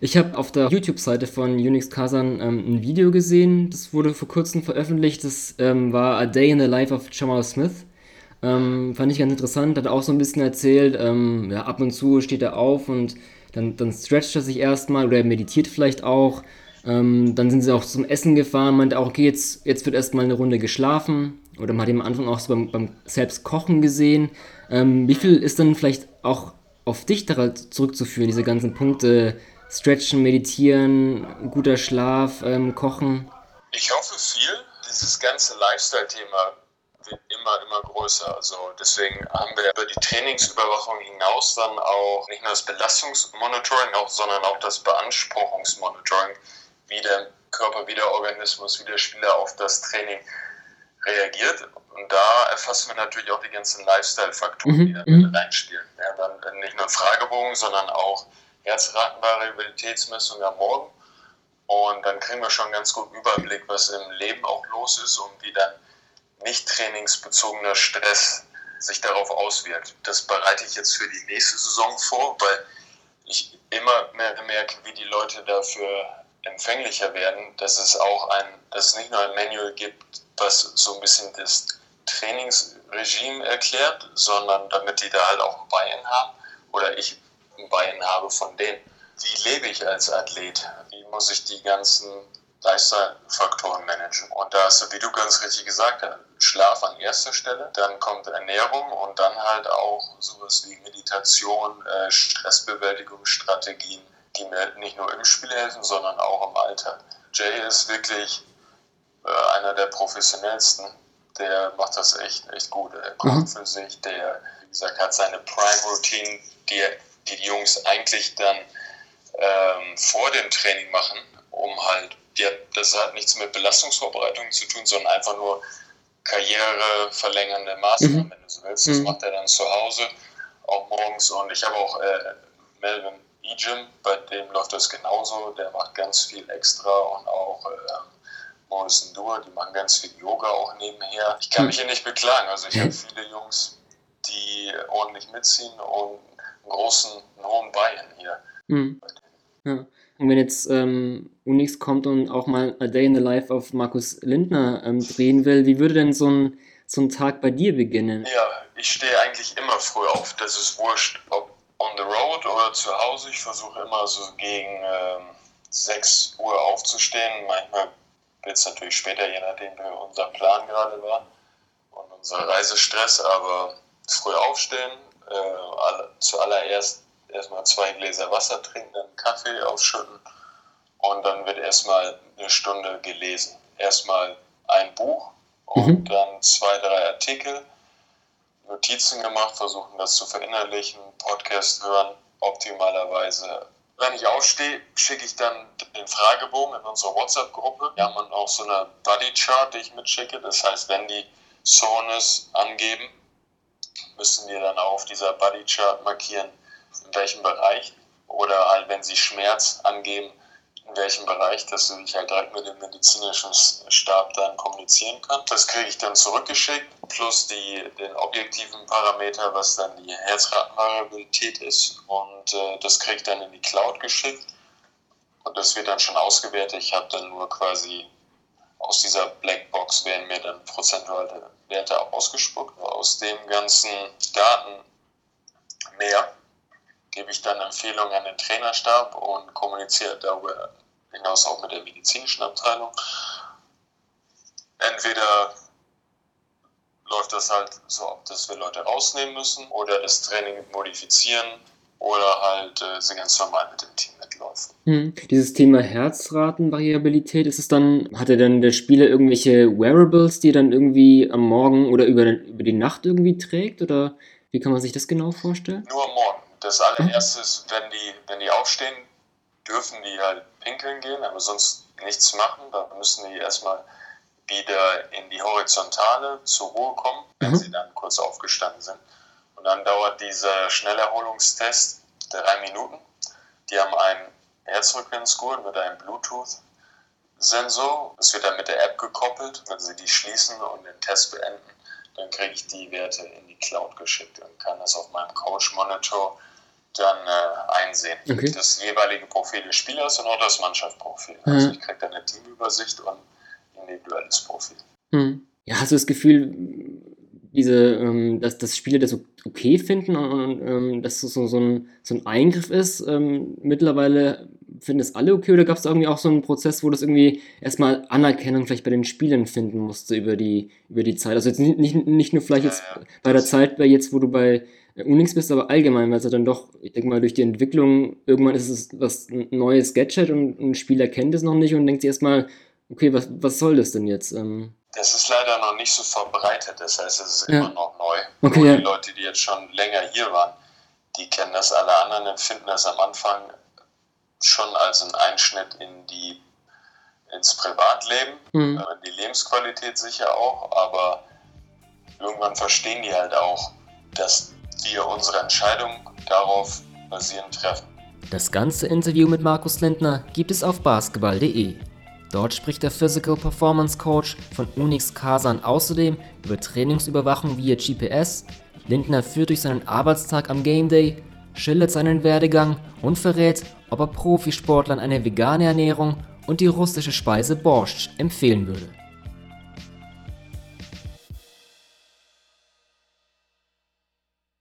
Ich habe auf der YouTube-Seite von Unix Kazan ähm, ein Video gesehen, das wurde vor kurzem veröffentlicht. Das ähm, war A Day in the Life of Jamal Smith. Ähm, fand ich ganz interessant, hat auch so ein bisschen erzählt, ähm, ja, ab und zu steht er auf und dann, dann stretcht er sich erstmal oder er meditiert vielleicht auch. Ähm, dann sind sie auch zum Essen gefahren, meinte auch, okay, jetzt, jetzt wird erstmal eine Runde geschlafen. Oder man hat ihn am Anfang auch so beim, beim Selbstkochen gesehen. Ähm, wie viel ist dann vielleicht auch auf dich daran zurückzuführen, diese ganzen Punkte? Stretchen, Meditieren, guter Schlaf, ähm, Kochen? Ich hoffe viel. Dieses ganze Lifestyle-Thema wird immer, immer größer. Also deswegen haben wir über die Trainingsüberwachung hinaus dann auch nicht nur das Belastungsmonitoring, auch, sondern auch das Beanspruchungsmonitoring, wie der Körper, wie der Organismus, wie der Spieler auf das Training reagiert. Und da erfassen wir natürlich auch die ganzen Lifestyle-Faktoren, mhm. die da mhm. reinspielen. Ja, dann nicht nur Fragebogen, sondern auch Herzratenvariabilitätsmessung am Morgen. Und dann kriegen wir schon einen ganz guten Überblick, was im Leben auch los ist und wie dann nicht trainingsbezogener Stress sich darauf auswirkt. Das bereite ich jetzt für die nächste Saison vor, weil ich immer mehr merke, wie die Leute dafür empfänglicher werden, dass es auch ein, dass es nicht nur ein Manual gibt, was so ein bisschen das Trainingsregime erklärt, sondern damit die da halt auch ein Bein haben oder ich ein Bein habe von denen. Wie lebe ich als Athlet? Wie muss ich die ganzen Lifestyle-Faktoren managen? Und da ist, wie du ganz richtig gesagt hast, Schlaf an erster Stelle, dann kommt Ernährung und dann halt auch sowas wie Meditation, äh, Stressbewältigungsstrategien, die mir nicht nur im Spiel helfen, sondern auch im Alltag. Jay ist wirklich äh, einer der professionellsten. Der macht das echt, echt gut. Er kommt mhm. für sich, der, wie gesagt, hat seine Prime-Routine, die, die die Jungs eigentlich dann ähm, vor dem Training machen, um halt, hat, das hat nichts mit Belastungsvorbereitung zu tun, sondern einfach nur karriereverlängernde Maßnahmen, mhm. wenn du so willst. Das mhm. macht er dann zu Hause, auch morgens. Und ich habe auch äh, Melvin Ejim, bei dem läuft das genauso. Der macht ganz viel extra und auch äh, Morrison Dur, die machen ganz viel Yoga auch nebenher. Ich kann mhm. mich hier nicht beklagen. Also ich habe viele Jungs, die ordentlich mitziehen und großen, hohen Bein hier. Mhm. Ja. Und wenn jetzt ähm, Unix kommt und auch mal A Day in the Life of Markus Lindner ähm, drehen will, wie würde denn so ein, so ein Tag bei dir beginnen? Ja, ich stehe eigentlich immer früh auf. Das ist wurscht, ob on the road oder zu Hause. Ich versuche immer so gegen ähm, 6 Uhr aufzustehen. Manchmal wird es natürlich später, je nachdem, wie unser Plan gerade war und unser Reisestress, aber früh aufstehen, äh, alle, zuallererst erstmal zwei Gläser Wasser trinken, dann Kaffee aufschütten und dann wird erstmal eine Stunde gelesen. Erstmal ein Buch und mhm. dann zwei, drei Artikel, Notizen gemacht, versuchen das zu verinnerlichen, Podcast hören, optimalerweise. Wenn ich aufstehe, schicke ich dann den Fragebogen in unsere WhatsApp-Gruppe. Wir haben auch so eine Buddy-Chart, die ich mitschicke. Das heißt, wenn die Soreness angeben, müssen wir dann auch auf dieser Buddy-Chart markieren, in welchem Bereich oder halt, wenn sie Schmerz angeben, in welchem Bereich, dass ich halt direkt mit dem medizinischen Stab dann kommunizieren kann. Das kriege ich dann zurückgeschickt, plus die, den objektiven Parameter, was dann die Herzratenvariabilität ist. Und äh, das kriege ich dann in die Cloud geschickt. Und das wird dann schon ausgewertet. Ich habe dann nur quasi aus dieser Blackbox werden mir dann prozentuale Werte ausgespuckt. Aus dem ganzen Daten mehr gebe ich dann Empfehlungen an den Trainerstab und kommuniziere darüber hinaus auch mit der medizinischen Abteilung. Entweder läuft das halt so ab, dass wir Leute rausnehmen müssen oder das Training modifizieren oder halt äh, sie ganz normal mit dem Team. Hm. Dieses Thema Herzratenvariabilität, ist es dann, hat er dann der Spieler irgendwelche Wearables, die er dann irgendwie am Morgen oder über, über die Nacht irgendwie trägt? Oder wie kann man sich das genau vorstellen? Nur am Morgen. Das allererste ist, wenn die, wenn die aufstehen, dürfen die halt pinkeln gehen, aber sonst nichts machen. Da müssen die erstmal wieder in die Horizontale zur Ruhe kommen, wenn mhm. sie dann kurz aufgestanden sind. Und dann dauert dieser Schnellerholungstest drei Minuten. Die haben einen Herzfrequenzgurt mit einem Bluetooth-Sensor. Das wird dann mit der App gekoppelt. Wenn sie die schließen und den Test beenden, dann kriege ich die Werte in die Cloud geschickt und kann das auf meinem Coach-Monitor dann äh, einsehen. Okay. Das jeweilige Profil des Spielers und auch das Mannschaftsprofil. Mhm. Also ich kriege dann eine Teamübersicht und individuelles Profil. Mhm. Ja, hast du das Gefühl, diese, ähm, dass, dass Spieler das okay finden und, und ähm, dass das so, so, ein, so ein Eingriff ist? Ähm, mittlerweile finden es alle okay oder gab es da irgendwie auch so einen Prozess, wo das irgendwie erstmal Anerkennung vielleicht bei den Spielern finden musste über die, über die Zeit? Also jetzt nicht, nicht, nicht nur vielleicht jetzt ja, ja. bei der Zeit, bei jetzt, wo du bei Unix bist, aber allgemein, weil es ja dann doch, ich denke mal, durch die Entwicklung, irgendwann ist es was ein neues Gadget und ein Spieler kennt es noch nicht und denkt sich erstmal, okay, was, was soll das denn jetzt? Ähm, das ist leider noch nicht so verbreitet, das heißt, es ist ja. immer noch neu. Okay, Nur die Leute, die jetzt schon länger hier waren, die kennen das, alle anderen empfinden das am Anfang schon als einen Einschnitt in die, ins Privatleben, mhm. Äh, die Lebensqualität sicher auch, aber irgendwann verstehen die halt auch, dass wir unsere Entscheidung darauf basierend treffen. Das ganze Interview mit Markus Lindner gibt es auf basketball.de. Dort spricht der Physical Performance Coach von Unix Kasan außerdem über Trainingsüberwachung via GPS. Lindner führt durch seinen Arbeitstag am Game Day, schildert seinen Werdegang und verrät, ob er Profisportlern eine vegane Ernährung und die russische Speise Borscht empfehlen würde.